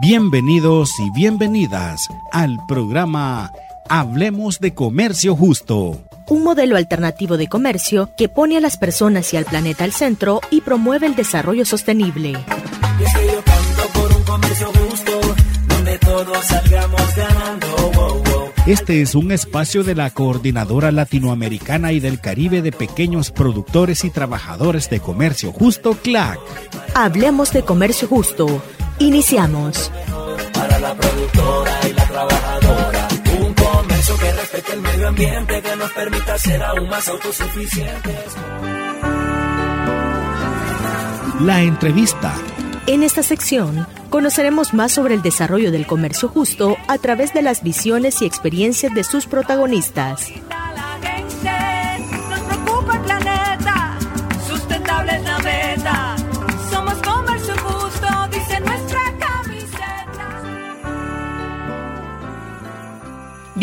Bienvenidos y bienvenidas al programa Hablemos de Comercio Justo. Un modelo alternativo de comercio que pone a las personas y al planeta al centro y promueve el desarrollo sostenible. por un comercio justo, donde todos salgamos ganando. Este es un espacio de la Coordinadora Latinoamericana y del Caribe de Pequeños Productores y Trabajadores de Comercio Justo, CLAC. Hablemos de Comercio Justo Iniciamos. Para la productora y la trabajadora. Un comercio que respete el medio ambiente, que nos permita ser aún más autosuficientes. La entrevista. En esta sección conoceremos más sobre el desarrollo del comercio justo a través de las visiones y experiencias de sus protagonistas.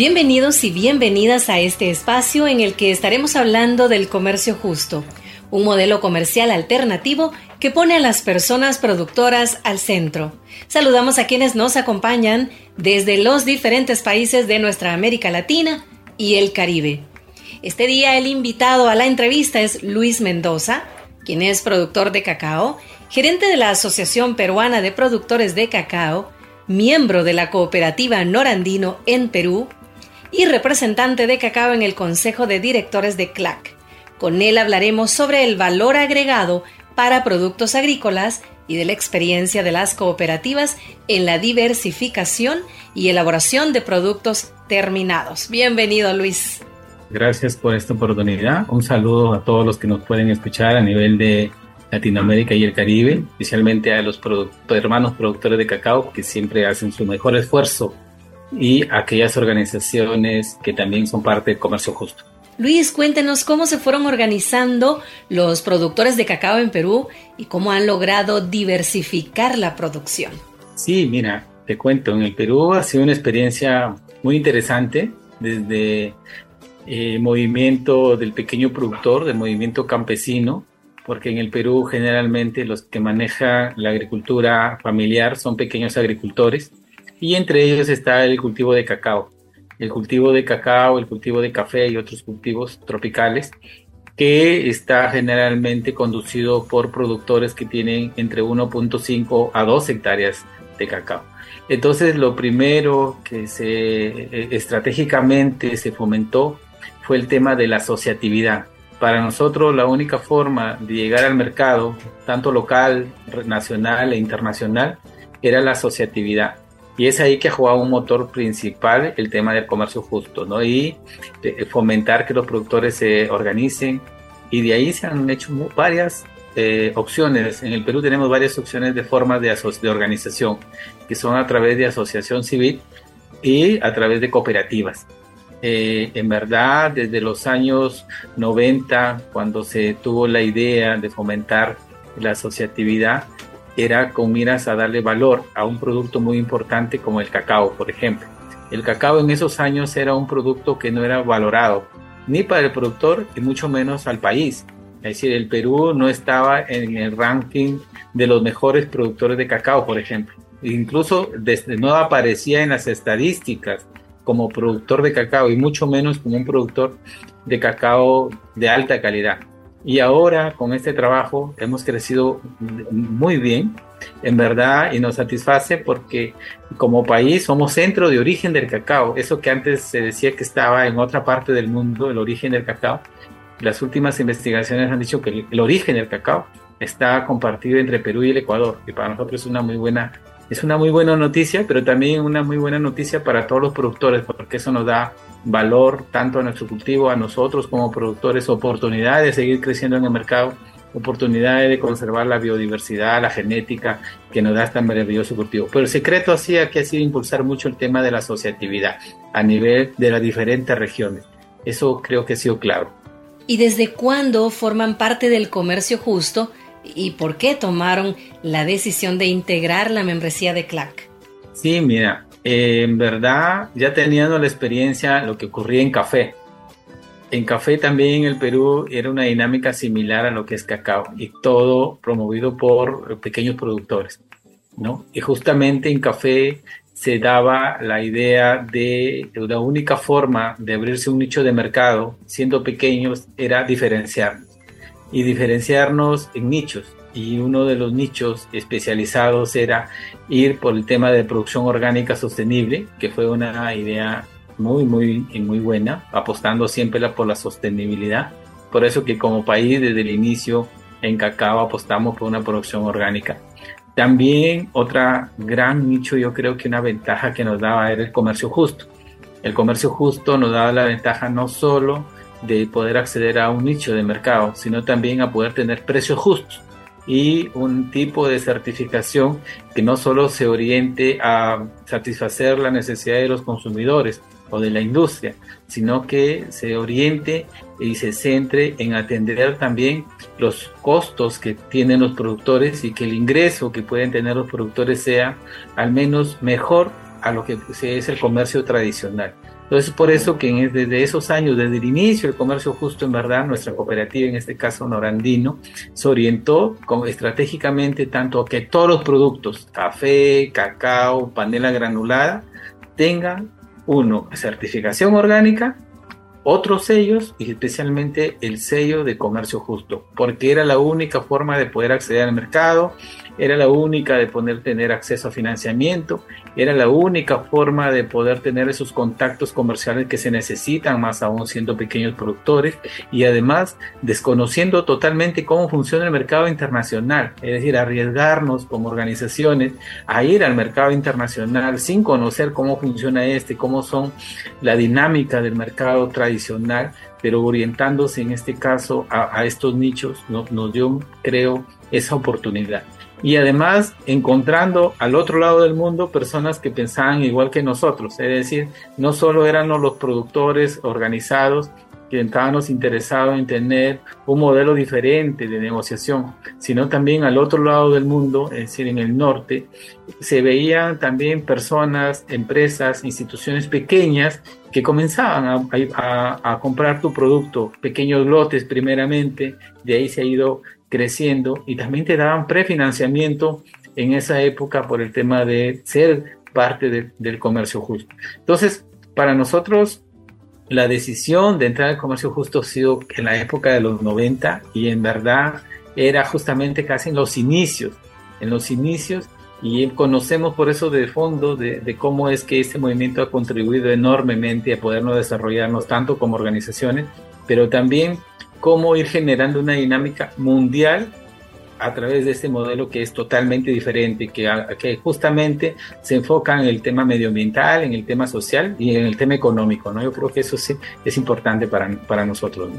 Bienvenidos y bienvenidas a este espacio en el que estaremos hablando del comercio justo, un modelo comercial alternativo que pone a las personas productoras al centro. Saludamos a quienes nos acompañan desde los diferentes países de nuestra América Latina y el Caribe. Este día el invitado a la entrevista es Luis Mendoza, quien es productor de cacao, gerente de la Asociación Peruana de Productores de Cacao, miembro de la cooperativa Norandino en Perú, y representante de cacao en el Consejo de Directores de CLAC. Con él hablaremos sobre el valor agregado para productos agrícolas y de la experiencia de las cooperativas en la diversificación y elaboración de productos terminados. Bienvenido, Luis. Gracias por esta oportunidad. Un saludo a todos los que nos pueden escuchar a nivel de Latinoamérica y el Caribe, especialmente a los hermanos productores de cacao que siempre hacen su mejor esfuerzo y aquellas organizaciones que también son parte del comercio justo. Luis, cuéntenos cómo se fueron organizando los productores de cacao en Perú y cómo han logrado diversificar la producción. Sí, mira, te cuento, en el Perú ha sido una experiencia muy interesante desde el eh, movimiento del pequeño productor, del movimiento campesino, porque en el Perú generalmente los que manejan la agricultura familiar son pequeños agricultores y entre ellos está el cultivo de cacao. El cultivo de cacao, el cultivo de café y otros cultivos tropicales que está generalmente conducido por productores que tienen entre 1.5 a 2 hectáreas de cacao. Entonces, lo primero que se eh, estratégicamente se fomentó fue el tema de la asociatividad. Para nosotros la única forma de llegar al mercado, tanto local, nacional e internacional, era la asociatividad. Y es ahí que ha jugado un motor principal el tema del comercio justo, ¿no? Y fomentar que los productores se organicen. Y de ahí se han hecho varias eh, opciones. En el Perú tenemos varias opciones de formas de, de organización, que son a través de asociación civil y a través de cooperativas. Eh, en verdad, desde los años 90, cuando se tuvo la idea de fomentar la asociatividad, era con miras a darle valor a un producto muy importante como el cacao, por ejemplo. El cacao en esos años era un producto que no era valorado ni para el productor y mucho menos al país. Es decir, el Perú no estaba en el ranking de los mejores productores de cacao, por ejemplo. Incluso desde, no aparecía en las estadísticas como productor de cacao y mucho menos como un productor de cacao de alta calidad. Y ahora con este trabajo hemos crecido muy bien, en verdad, y nos satisface porque como país somos centro de origen del cacao. Eso que antes se decía que estaba en otra parte del mundo, el origen del cacao. Las últimas investigaciones han dicho que el, origen del cacao está compartido entre Perú y el Ecuador, y para nosotros es una muy buena es una muy buena noticia, pero también una muy buena noticia para todos los productores, porque eso nos da valor tanto a nuestro cultivo, a nosotros como productores, oportunidades de seguir creciendo en el mercado, oportunidades de conservar la biodiversidad, la genética que nos da este maravilloso cultivo. Pero el secreto así aquí ha sido impulsar mucho el tema de la asociatividad a nivel de las diferentes regiones. Eso creo que ha sido claro. ¿Y desde cuándo forman parte del comercio justo y por qué tomaron la decisión de integrar la membresía de CLAC? Sí, mira, eh, en verdad ya teniendo la experiencia lo que ocurría en café. En café también en el Perú era una dinámica similar a lo que es cacao y todo promovido por pequeños productores. ¿no? Y justamente en café se daba la idea de la única forma de abrirse un nicho de mercado, siendo pequeños, era diferenciarnos. Y diferenciarnos en nichos. Y uno de los nichos especializados era ir por el tema de producción orgánica sostenible, que fue una idea muy, muy, muy buena, apostando siempre por la sostenibilidad. Por eso que como país desde el inicio en cacao apostamos por una producción orgánica. También otra gran nicho, yo creo que una ventaja que nos daba era el comercio justo. El comercio justo nos daba la ventaja no solo de poder acceder a un nicho de mercado, sino también a poder tener precios justos y un tipo de certificación que no solo se oriente a satisfacer la necesidad de los consumidores, o de la industria, sino que se oriente y se centre en atender también los costos que tienen los productores y que el ingreso que pueden tener los productores sea al menos mejor a lo que es el comercio tradicional. Entonces, por eso que desde esos años, desde el inicio del comercio justo, en verdad, nuestra cooperativa, en este caso Norandino, se orientó estratégicamente tanto a que todos los productos, café, cacao, panela granulada, tengan uno, certificación orgánica, otros sellos y especialmente el sello de comercio justo, porque era la única forma de poder acceder al mercado, era la única de poder tener acceso a financiamiento, era la única forma de poder tener esos contactos comerciales que se necesitan, más aún siendo pequeños productores, y además desconociendo totalmente cómo funciona el mercado internacional, es decir, arriesgarnos como organizaciones a ir al mercado internacional sin conocer cómo funciona este, cómo son la dinámica del mercado tradicional, pero orientándose en este caso a, estos nichos, nos dio, creo, esa oportunidad y además encontrando al otro lado del mundo personas que pensaban igual que nosotros, es decir, no solo eran los productores organizados que estábamos interesados en tener un modelo diferente de negociación, sino también al otro lado del mundo, es decir, en el norte, se veían también personas, empresas, instituciones pequeñas que comenzaban a, a comprar tu producto, pequeños lotes primeramente, de ahí se ha ido creciendo y también te daban prefinanciamiento en esa época por el tema de ser parte del comercio justo. Entonces, para nosotros, la decisión de entrar al comercio justo ha sido en la época de los 90 y en verdad era justamente casi en los inicios, en los inicios y conocemos por eso de fondo de, de, cómo es que este movimiento ha contribuido enormemente a podernos desarrollarnos tanto como organizaciones, pero también cómo ir generando una dinámica mundial a través de este modelo que es totalmente diferente, que, que justamente se enfoca en el tema medioambiental, en el tema social y en el tema económico. ¿no? Yo creo que eso sí es importante para, para nosotros.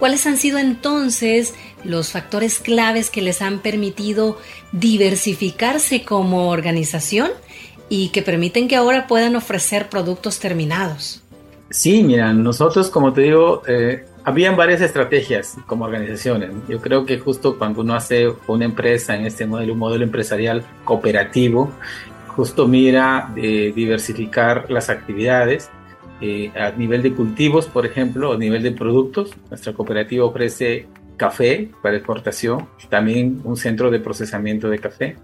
¿Cuáles han sido entonces los factores claves que les han permitido diversificarse como organización y que permiten que ahora puedan ofrecer productos terminados? Sí, mira, nosotros, como te digo, eh, habían varias estrategias como organizaciones. Yo creo que justo cuando uno hace una empresa en este modelo, un modelo empresarial cooperativo, justo mira de diversificar las actividades eh, a nivel de cultivos, por ejemplo, a nivel de productos. Nuestra cooperativa ofrece café para exportación, también un centro de procesamiento de café,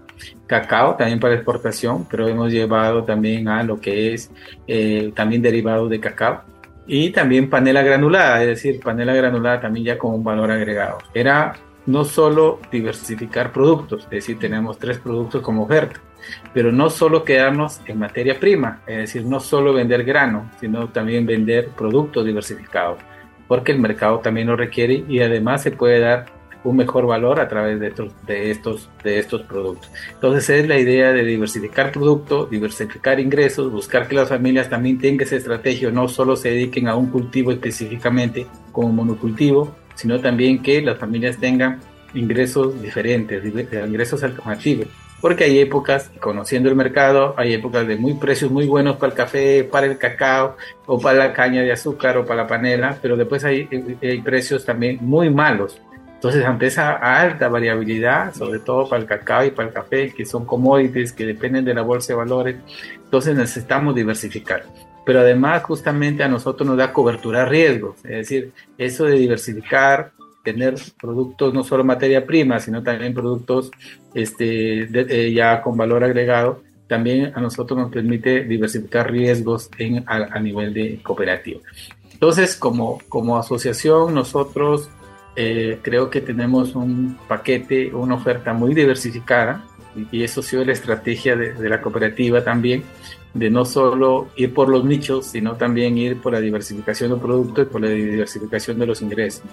cacao también para exportación, pero hemos llevado también a lo que es eh, también derivado de cacao y también panela granulada, es decir, panela granulada también ya con un valor agregado. Era no solo diversificar productos, es decir, tenemos tres productos como oferta, pero no solo quedarnos en materia prima, es decir, no solo vender grano, sino también vender productos diversificados, porque el mercado también lo requiere y además se puede dar un mejor valor a través de estos, de estos, de estos productos. Entonces es la idea de diversificar productos, diversificar ingresos, buscar que las familias también tengan esa estrategia, no solo se dediquen a un cultivo específicamente como monocultivo, sino también que las familias tengan ingresos diferentes, ingresos alternativos. Porque hay épocas, conociendo el mercado, hay épocas de muy precios muy buenos para el café, para el cacao, o para la caña de azúcar, o para la panela, pero después hay, hay precios también muy malos entonces, ante esa alta variabilidad, sobre todo para el cacao y para el café, que son commodities que dependen de la bolsa de valores, entonces necesitamos diversificar. Pero además, justamente a nosotros nos da cobertura a riesgos, es decir, eso de diversificar tener productos, no solo materia prima, sino también productos este, eh, ya con valor agregado, también a nosotros nos permite diversificar riesgos en, a, nivel de cooperativa. Entonces, como, como asociación, nosotros eh, creo que tenemos un paquete, una oferta muy diversificada, y eso ha sido la estrategia de, de la cooperativa también, de no solo ir por los nichos, sino también ir por la diversificación de productos y por la diversificación de los ingresos.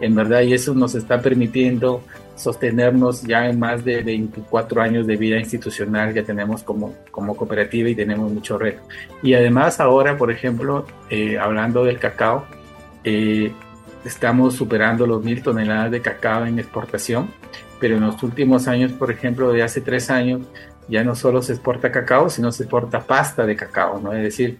En verdad, y eso nos está permitiendo sostenernos ya en más de 24 años de vida institucional que tenemos como, como cooperativa y tenemos mucho reto. Y además ahora, por ejemplo, eh, hablando del cacao, eh, estamos superando los mil toneladas de cacao en exportación, pero en los últimos años, por ejemplo, de hace tres años, ya no solo se exporta cacao, sino se exporta pasta de cacao, ¿no? Es decir,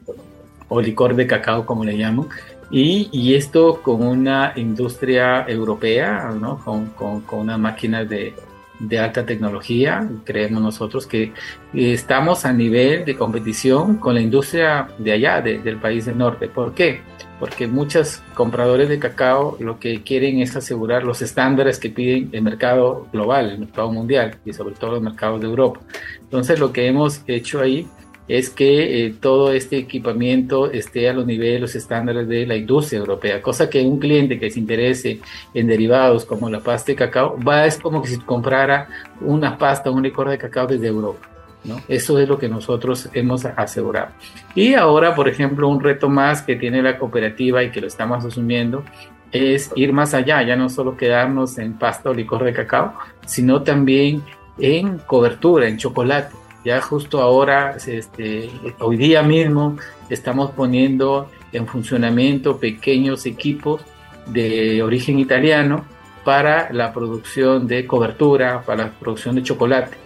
o licor de cacao, como le llamo. Y, y esto con una industria europea, ¿no? Con, con, con unas máquinas de, de alta tecnología. Creemos nosotros que estamos a nivel de competición con la industria de allá, del país del norte. ¿Por qué? Porque muchos compradores de cacao lo que quieren es asegurar los estándares que piden el mercado global, el mercado mundial y sobre todo los mercados de Europa. Entonces lo que hemos hecho ahí es que eh, todo este equipamiento esté a los niveles, los estándares de la industria europea, cosa que un cliente que se interese en derivados como la pasta de cacao, va es como que si comprara una pasta, un licor de cacao desde Europa. ¿no? Eso es lo que nosotros hemos asegurado. Y ahora, por ejemplo, un reto más que tiene la cooperativa y que lo estamos asumiendo es ir más allá, ya no solo quedarnos en pasta o licor de cacao, sino también en cobertura, en chocolate. Ya justo ahora, este, hoy día mismo, estamos poniendo en funcionamiento pequeños equipos de origen italiano para la producción de cobertura, para la producción de chocolate.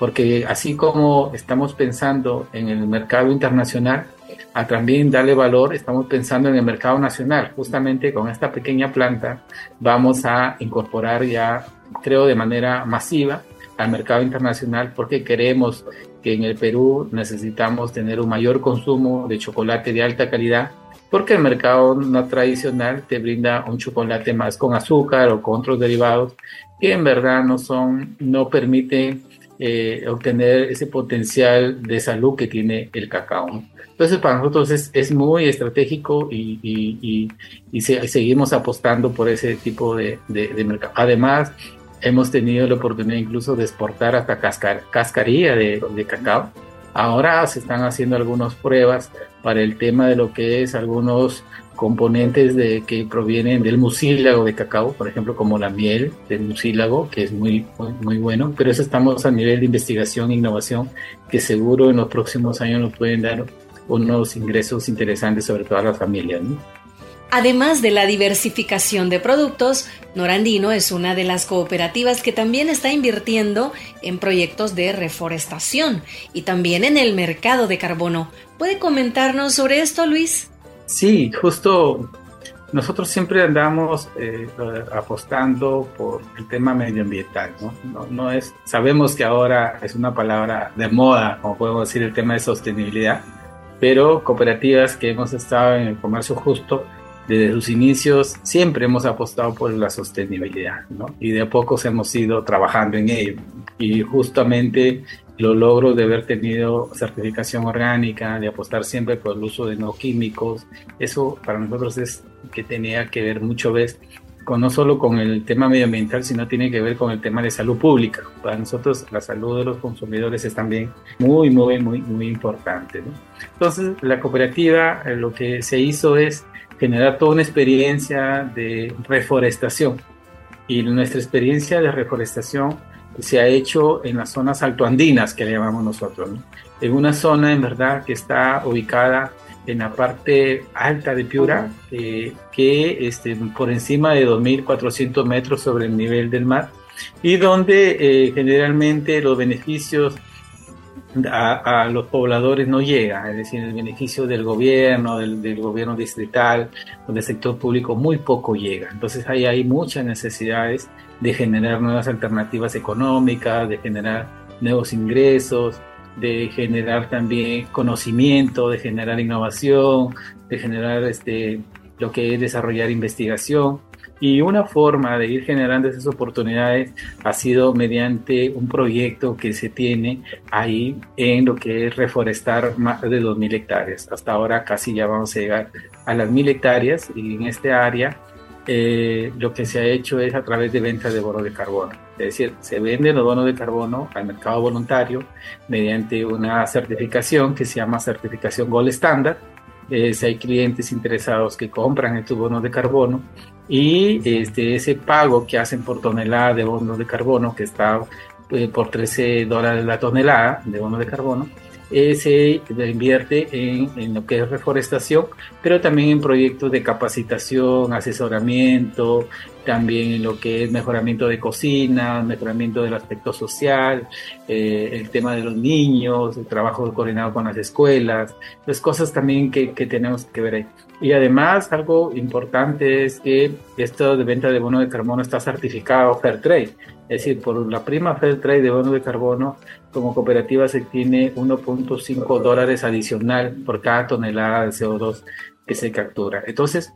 Porque así como estamos pensando en el mercado internacional, a también darle valor, estamos pensando en el mercado nacional. Justamente con esta pequeña planta vamos a incorporar ya, creo, de manera masiva al mercado internacional porque queremos que en el Perú necesitamos tener un mayor consumo de chocolate de alta calidad porque el mercado no tradicional te brinda un chocolate más con azúcar o con otros derivados que en verdad no son, no permiten eh, obtener ese potencial de salud que tiene el cacao. Entonces para nosotros es, es muy estratégico y, y, y, seguimos apostando por ese tipo de, de, de mercado. Además, Hemos tenido la oportunidad incluso de exportar hasta cascarilla de, cacao. Ahora se están haciendo algunas pruebas para el tema de lo que es algunos componentes de, que provienen del mucílago de cacao, por ejemplo, como la miel del mucílago, que es muy, muy, bueno, pero eso estamos a nivel de investigación e innovación, que seguro en los próximos años nos pueden dar unos ingresos interesantes, sobre todo a las familias. ¿no? Además de la diversificación de productos, Norandino es una de las cooperativas que también está invirtiendo en proyectos de reforestación y también en el mercado de carbono. ¿Puede comentarnos sobre esto, Luis? Sí, justo nosotros siempre andamos eh, apostando por el tema medioambiental, ¿no? ¿no? es, sabemos que ahora es una palabra de moda, como podemos decir, el tema de sostenibilidad, pero cooperativas que hemos estado en el comercio justo, desde sus inicios siempre hemos apostado por la sostenibilidad, ¿no? Y de a poco hemos ido trabajando en ello. Y justamente los logros de haber tenido certificación orgánica, de apostar siempre por el uso de no químicos, eso para nosotros es que tenía que ver mucho vez con, no solo con el tema medioambiental, sino tiene que ver con el tema de salud pública. Para nosotros la salud de los consumidores es también muy, muy, muy, muy importante. ¿no? Entonces la cooperativa eh, lo que se hizo es generar toda una experiencia de reforestación. Y nuestra experiencia de reforestación se ha hecho en las zonas altoandinas que le llamamos nosotros, en una zona en verdad que está ubicada en la parte alta de Piura, eh, que este, por encima de 2.400 metros sobre el nivel del mar, y donde eh, generalmente los beneficios a, los pobladores no llega, es decir, el beneficio del gobierno, del, gobierno distrital o del sector público muy poco llega. Entonces ahí hay muchas necesidades de generar nuevas alternativas económicas, de generar nuevos ingresos, de generar también conocimiento, de generar innovación, de generar este, lo que es desarrollar investigación. Y una forma de ir generando esas oportunidades ha sido mediante un proyecto que se tiene ahí en lo que es reforestar más de 2.000 hectáreas. Hasta ahora casi ya vamos a llegar a las 1.000 hectáreas y en este área eh, lo que se ha hecho es a través de venta de bono de carbono. Es decir, se venden los bonos de carbono al mercado voluntario mediante una certificación que se llama certificación Gold Standard. Eh, si hay clientes interesados que compran estos bonos de carbono y este, ese pago que hacen por tonelada de bonos de carbono, que está eh, por 13 dólares la tonelada de bonos de carbono, eh, se invierte en, en, lo que es reforestación, pero también en proyectos de capacitación, asesoramiento, también en lo que es mejoramiento de cocina, mejoramiento del aspecto social, eh, el tema de los niños, el trabajo coordinado con las escuelas, las cosas también que, que tenemos que ver ahí. Y además, algo importante es que esto de venta de bono de carbono está certificado Fair Trade. Es decir, por la prima Fair Trade de bono de carbono, como cooperativa se tiene 1.5 dólares adicional por cada tonelada de CO2 que se captura. Entonces,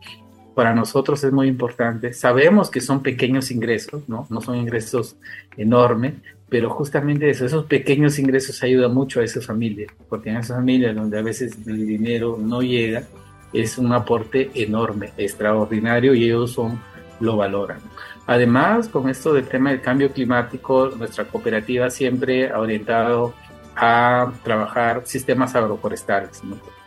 para nosotros es muy importante. Sabemos que son pequeños ingresos, ¿no? No son ingresos enormes, pero justamente eso, esos pequeños ingresos ayudan mucho a esas familias, porque en esas familias donde a veces el dinero no llega, es un aporte enorme, extraordinario y ellos son, lo valoran. Además, con esto del tema del cambio climático, nuestra cooperativa siempre ha orientado a trabajar sistemas agroforestales.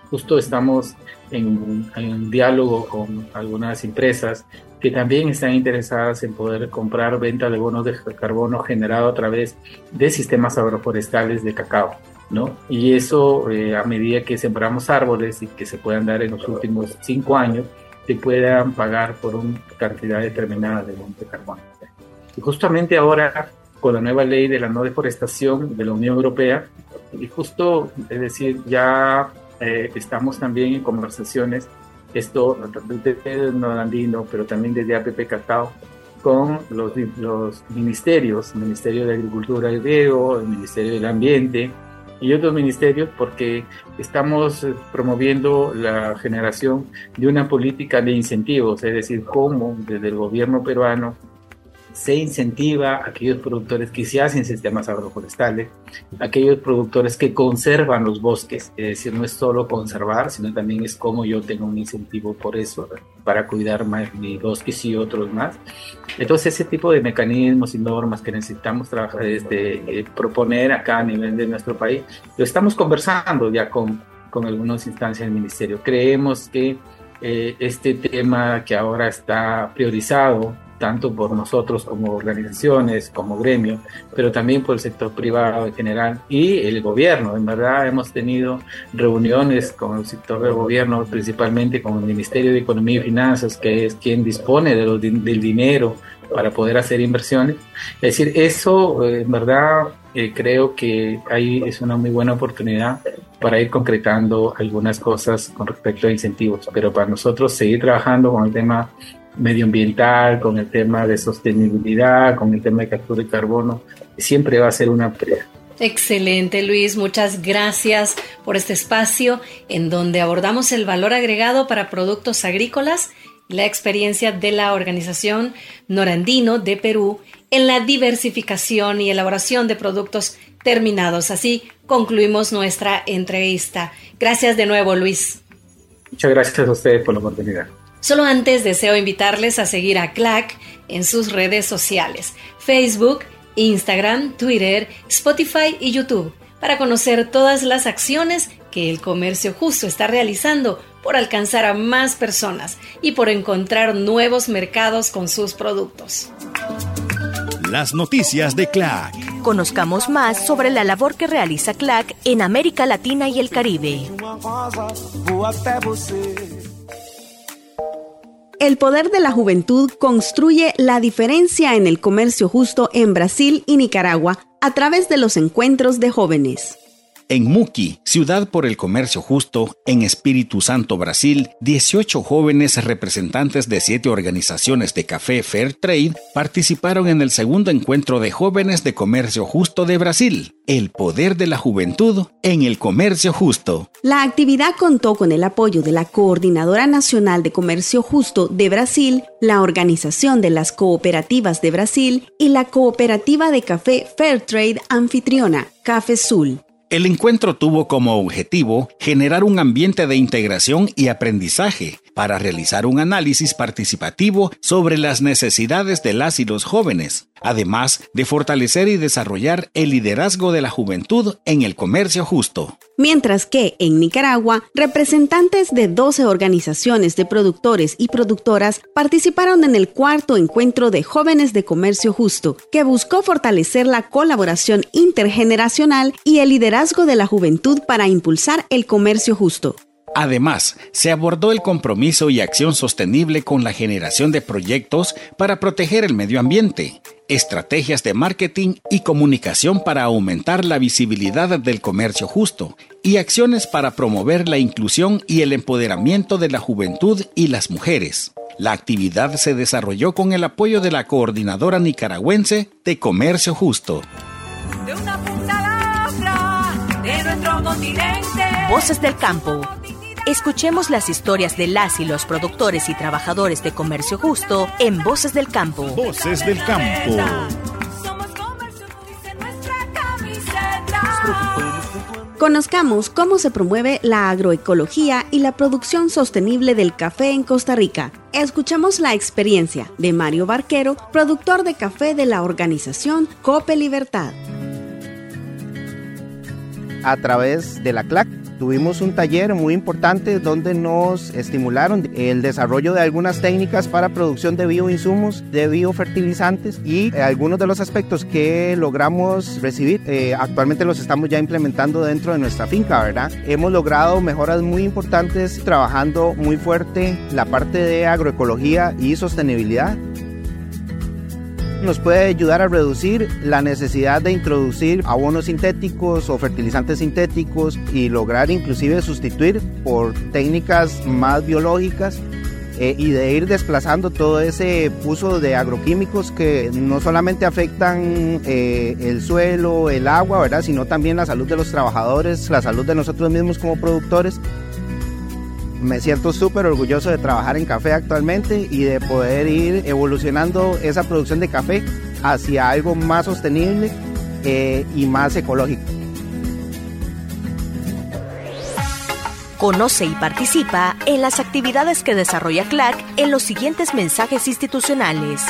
Justo estamos en, en diálogo con algunas empresas que también están interesadas en poder comprar venta de bonos de carbono generado a través de sistemas agroforestales de cacao. ¿no? Y eso, eh, a medida que sembramos árboles y que se puedan dar en los últimos cinco años, se puedan pagar por una cantidad determinada de monte carbono. Y justamente ahora, con la nueva ley de la no deforestación de la Unión Europea, y justo, es decir, ya eh, estamos también en conversaciones, esto desde Norandino, pero también desde APP Cacao, con los, los ministerios, el Ministerio de Agricultura y Riego, el Ministerio del Ambiente, y otros ministerios porque estamos eh, promoviendo la generación de una política de incentivos, es decir, cómo desde el gobierno peruano se incentiva a aquellos productores que se hacen sistemas agroforestales, aquellos productores que conservan los bosques, es decir, no es solo conservar, sino también es cómo yo tengo un incentivo por eso, para cuidar más mis bosques y otros más. Entonces, ese tipo de mecanismos y normas que necesitamos trabajar, este, eh, proponer acá a nivel de nuestro país, lo estamos conversando ya con, con algunas instancias del ministerio. Creemos que eh, este tema que ahora está priorizado tanto por nosotros como organizaciones, como gremio, pero también por el sector privado en general y el gobierno. En verdad hemos tenido reuniones con el sector del gobierno, principalmente con el Ministerio de Economía y Finanzas, que es quien dispone de del dinero para poder hacer inversiones. Es decir, eso eh, en verdad eh, creo que ahí es una muy buena oportunidad para ir concretando algunas cosas con respecto a incentivos, pero para nosotros seguir trabajando con el tema medioambiental, con el tema de sostenibilidad, con el tema de captura de carbono, siempre va a ser una prioridad. Excelente, Luis. Muchas gracias por este espacio en donde abordamos el valor agregado para productos agrícolas y la experiencia de la organización Norandino de Perú en la diversificación y elaboración de productos terminados. Así concluimos nuestra entrevista. Gracias de nuevo, Luis. Muchas gracias a ustedes por la oportunidad. Solo antes deseo invitarles a seguir a CLAC en sus redes sociales, Facebook, Instagram, Twitter, Spotify y YouTube, para conocer todas las acciones que el comercio justo está realizando por alcanzar a más personas y por encontrar nuevos mercados con sus productos. Las noticias de CLAC. Conozcamos más sobre la labor que realiza CLAC en América Latina y el Caribe. El poder de la juventud construye la diferencia en el comercio justo en Brasil y Nicaragua a través de los encuentros de jóvenes. En Muki, ciudad por el comercio justo, en Espíritu Santo, Brasil, 18 jóvenes representantes de siete organizaciones de café Fair Trade participaron en el segundo encuentro de jóvenes de comercio justo de Brasil. El poder de la juventud en el comercio justo. La actividad contó con el apoyo de la Coordinadora Nacional de Comercio Justo de Brasil, la Organización de las Cooperativas de Brasil y la Cooperativa de Café Fairtrade anfitriona, Café Sul. El encuentro tuvo como objetivo generar un ambiente de integración y aprendizaje para realizar un análisis participativo sobre las necesidades de las y los jóvenes, además de fortalecer y desarrollar el liderazgo de la juventud en el comercio justo. Mientras que en Nicaragua, representantes de 12 organizaciones de productores y productoras participaron en el cuarto encuentro de jóvenes de comercio justo, que buscó fortalecer la colaboración intergeneracional y el liderazgo de la juventud para impulsar el comercio justo. Además, se abordó el compromiso y acción sostenible con la generación de proyectos para proteger el medio ambiente, estrategias de marketing y comunicación para aumentar la visibilidad del comercio justo y acciones para promover la inclusión y el empoderamiento de la juventud y las mujeres. La actividad se desarrolló con el apoyo de la Coordinadora Nicaragüense de Comercio Justo. Voces del campo. Escuchemos las historias de las y los productores y trabajadores de comercio justo en Voces del Campo. Voces del Campo. Conozcamos cómo se promueve la agroecología y la producción sostenible del café en Costa Rica. Escuchamos la experiencia de Mario Barquero, productor de café de la organización Cope Libertad. A través de la CLAC Tuvimos un taller muy importante donde nos estimularon el desarrollo de algunas técnicas para producción de bioinsumos, de biofertilizantes y algunos de los aspectos que logramos recibir eh, actualmente los estamos ya implementando dentro de nuestra finca, ¿verdad? Hemos logrado mejoras muy importantes trabajando muy fuerte la parte de agroecología y sostenibilidad nos puede ayudar a reducir la necesidad de introducir abonos sintéticos o fertilizantes sintéticos y lograr inclusive sustituir por técnicas más biológicas eh, y de ir desplazando todo ese uso de agroquímicos que no solamente afectan eh, el suelo, el agua, ¿verdad? sino también la salud de los trabajadores, la salud de nosotros mismos como productores me siento súper orgulloso de trabajar en café actualmente y de poder ir evolucionando esa producción de café hacia algo más sostenible eh, y más ecológico. Conoce y participa en las actividades que desarrolla CLAC en los siguientes mensajes institucionales.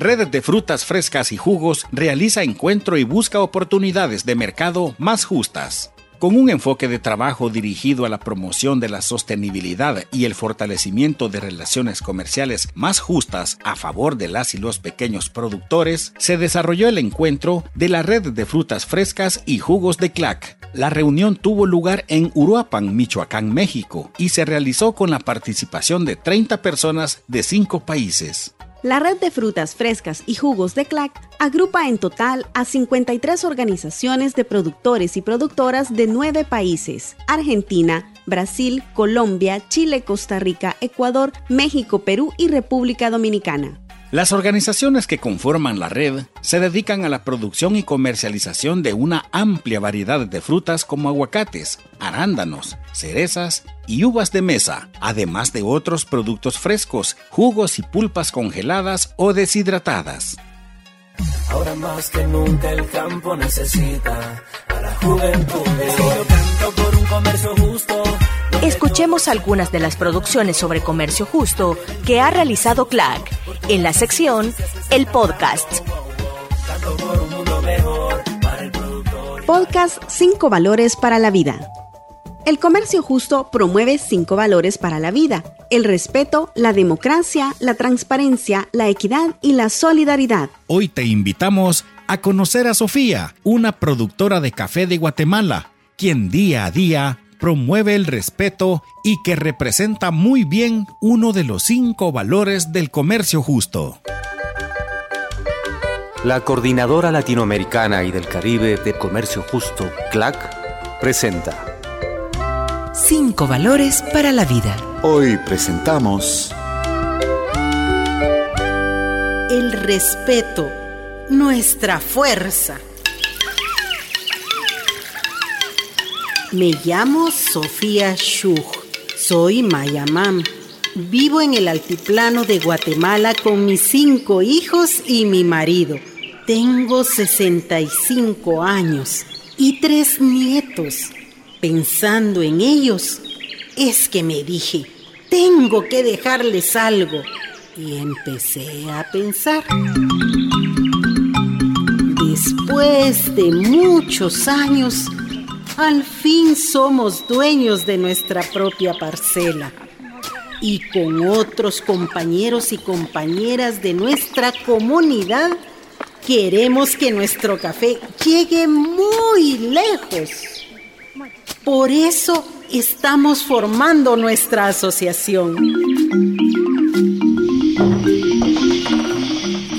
Red de Frutas Frescas y Jugos realiza encuentro y busca oportunidades de mercado más justas. Con un enfoque de trabajo dirigido a la promoción de la sostenibilidad y el fortalecimiento de relaciones comerciales más justas a favor de las y los pequeños productores, se desarrolló el encuentro de la Red de Frutas Frescas y Jugos de CLAC. La reunión tuvo lugar en Uruapan, Michoacán, México, y se realizó con la participación de 30 personas de 5 países. La red de frutas frescas y jugos de CLAC agrupa en total a 53 organizaciones de productores y productoras de nueve países, Argentina, Brasil, Colombia, Chile, Costa Rica, Ecuador, México, Perú y República Dominicana. Las organizaciones que conforman la red se dedican a la producción y comercialización de una amplia variedad de frutas como aguacates, arándanos, cerezas y uvas de mesa, además de otros productos frescos, jugos y pulpas congeladas o deshidratadas. Ahora más que nunca el campo necesita a la juventud. por un comercio justo Escuchemos algunas de las producciones sobre comercio justo que ha realizado CLAC en la sección El Podcast. Podcast 5 Valores para la Vida. El comercio justo promueve cinco valores para la vida, el respeto, la democracia, la transparencia, la equidad y la solidaridad. Hoy te invitamos a conocer a Sofía, una productora de café de Guatemala, quien día a día promueve el respeto y que representa muy bien uno de los cinco valores del comercio justo. La Coordinadora Latinoamericana y del Caribe de Comercio Justo, CLAC, presenta Cinco valores para la vida. Hoy presentamos El respeto, nuestra fuerza. Me llamo Sofía Shug. Soy Mayamam. Vivo en el altiplano de Guatemala con mis cinco hijos y mi marido. Tengo 65 años y tres nietos. Pensando en ellos, es que me dije, tengo que dejarles algo. Y empecé a pensar. Después de muchos años, al fin somos dueños de nuestra propia parcela. Y con otros compañeros y compañeras de nuestra comunidad, queremos que nuestro café llegue muy lejos. Por eso estamos formando nuestra asociación.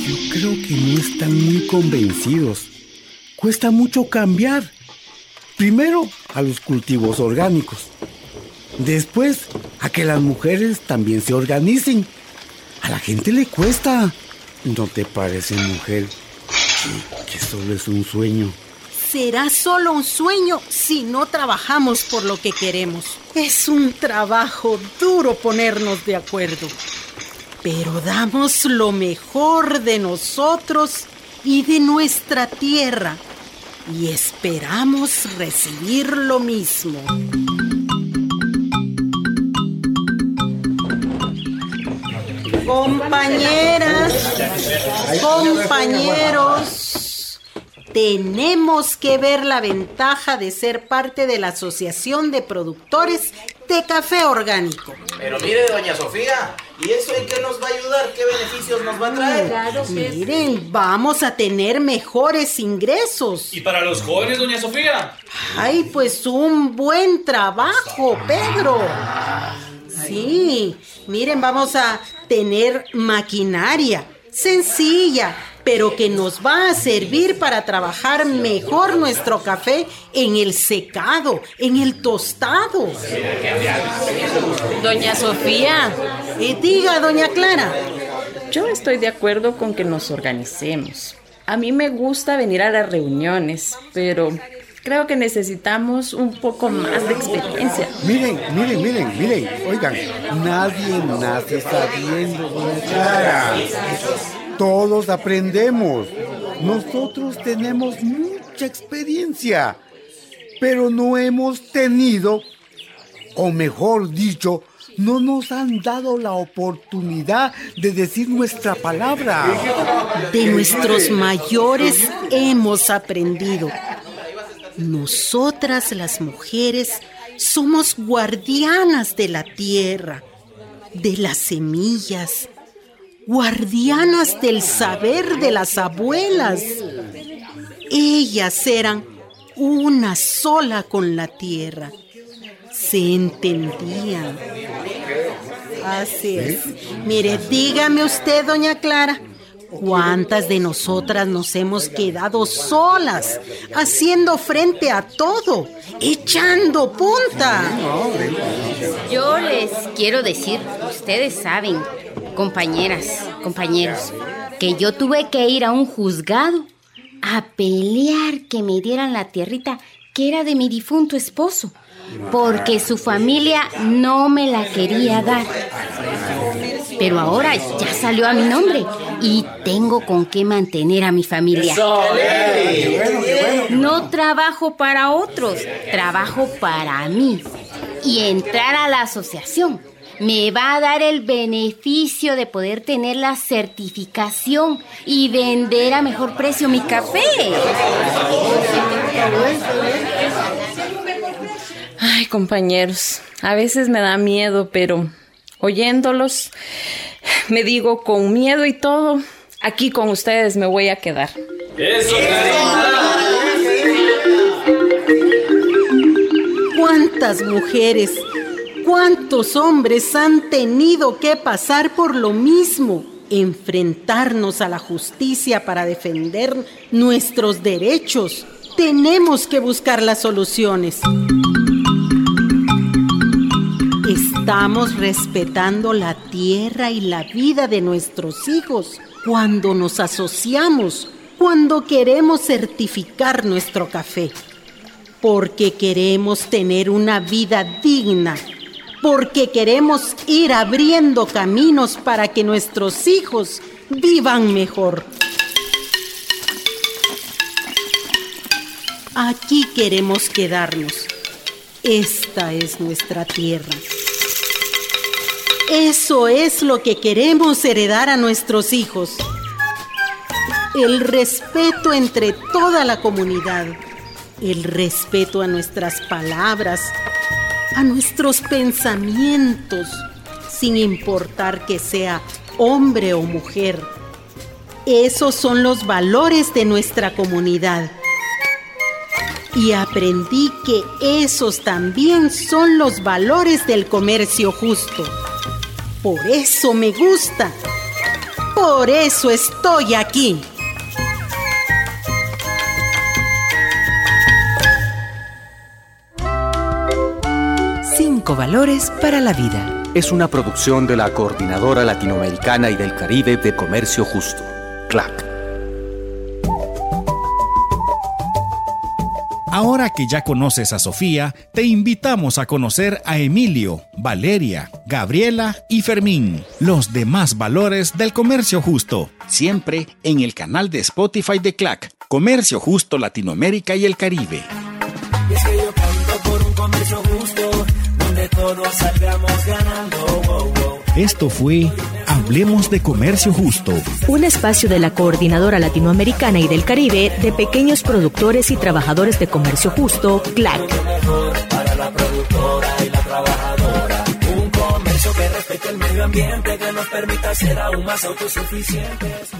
Yo creo que no están muy convencidos. Cuesta mucho cambiar. Primero a los cultivos orgánicos. Después a que las mujeres también se organicen. A la gente le cuesta. ¿No te parece, mujer? Que solo es un sueño. Será solo un sueño si no trabajamos por lo que queremos. Es un trabajo duro ponernos de acuerdo. Pero damos lo mejor de nosotros y de nuestra tierra. Y esperamos recibir lo mismo. Compañeras, compañeros, tenemos que ver la ventaja de ser parte de la Asociación de Productores de Café Orgánico. Pero mire, doña Sofía, ¿y eso en qué nos va a ayudar? ¿Qué beneficios nos va a traer? Miren, vamos a tener mejores ingresos. ¿Y para los jóvenes, doña Sofía? Ay, pues un buen trabajo, Pedro. Sí, miren, vamos a tener maquinaria sencilla, pero que nos va a servir para trabajar mejor nuestro café en el secado, en el tostado. Doña Sofía. Eh, diga, doña Clara. Yo estoy de acuerdo con que nos organicemos. A mí me gusta venir a las reuniones, pero creo que necesitamos un poco más de experiencia. Miren, miren, miren, miren. Oigan, nadie nace sabiendo, doña Clara. Todos aprendemos. Nosotros tenemos mucha experiencia, pero no hemos tenido, o mejor dicho, no nos han dado la oportunidad de decir nuestra palabra. De nuestros mayores hemos aprendido. Nosotras las mujeres somos guardianas de la tierra, de las semillas, guardianas del saber de las abuelas. Ellas eran una sola con la tierra. Se entendían. Así es. Mire, dígame usted, doña Clara, ¿cuántas de nosotras nos hemos quedado solas, haciendo frente a todo, echando punta? Yo les quiero decir, ustedes saben, compañeras, compañeros, que yo tuve que ir a un juzgado a pelear que me dieran la tierrita que era de mi difunto esposo, porque su familia no me la quería dar. Pero ahora ya salió a mi nombre y tengo con qué mantener a mi familia. No trabajo para otros, trabajo para mí. Y entrar a la asociación me va a dar el beneficio de poder tener la certificación y vender a mejor precio mi café. Ay, compañeros, a veces me da miedo, pero oyéndolos, me digo con miedo y todo, aquí con ustedes me voy a quedar. ¡Eso! ¿Cuántas mujeres, cuántos hombres han tenido que pasar por lo mismo? enfrentarnos a la justicia para defender nuestros derechos. Tenemos que buscar las soluciones. Estamos respetando la tierra y la vida de nuestros hijos cuando nos asociamos, cuando queremos certificar nuestro café, porque queremos tener una vida digna porque queremos ir abriendo caminos para que nuestros hijos vivan mejor. Aquí queremos quedarnos. Esta es nuestra tierra. Eso es lo que queremos heredar a nuestros hijos. El respeto entre toda la comunidad. El respeto a nuestras palabras, a nuestros pensamientos, sin importar que sea hombre o mujer. Esos son los valores de nuestra comunidad. Y aprendí que esos también son los valores del comercio justo. Por eso me gusta. Por eso estoy aquí. Valores para la vida. Es una producción de la Coordinadora Latinoamericana y del Caribe de Comercio Justo, CLAC. Ahora que ya conoces a Sofía, te invitamos a conocer a Emilio, Valeria, Gabriela y Fermín, los demás valores del comercio justo, siempre en el canal de Spotify de CLAC, Comercio Justo Latinoamérica y el Caribe. por un comercio justo todos salgamos ganando. Esto fue Hablemos de Comercio Justo. Un espacio de la Coordinadora Latinoamericana y del Caribe de pequeños productores y trabajadores de comercio justo, CLAC. Para la productora y la trabajadora. Un comercio que respete el medio ambiente, que nos permita ser aún más autosuficientes.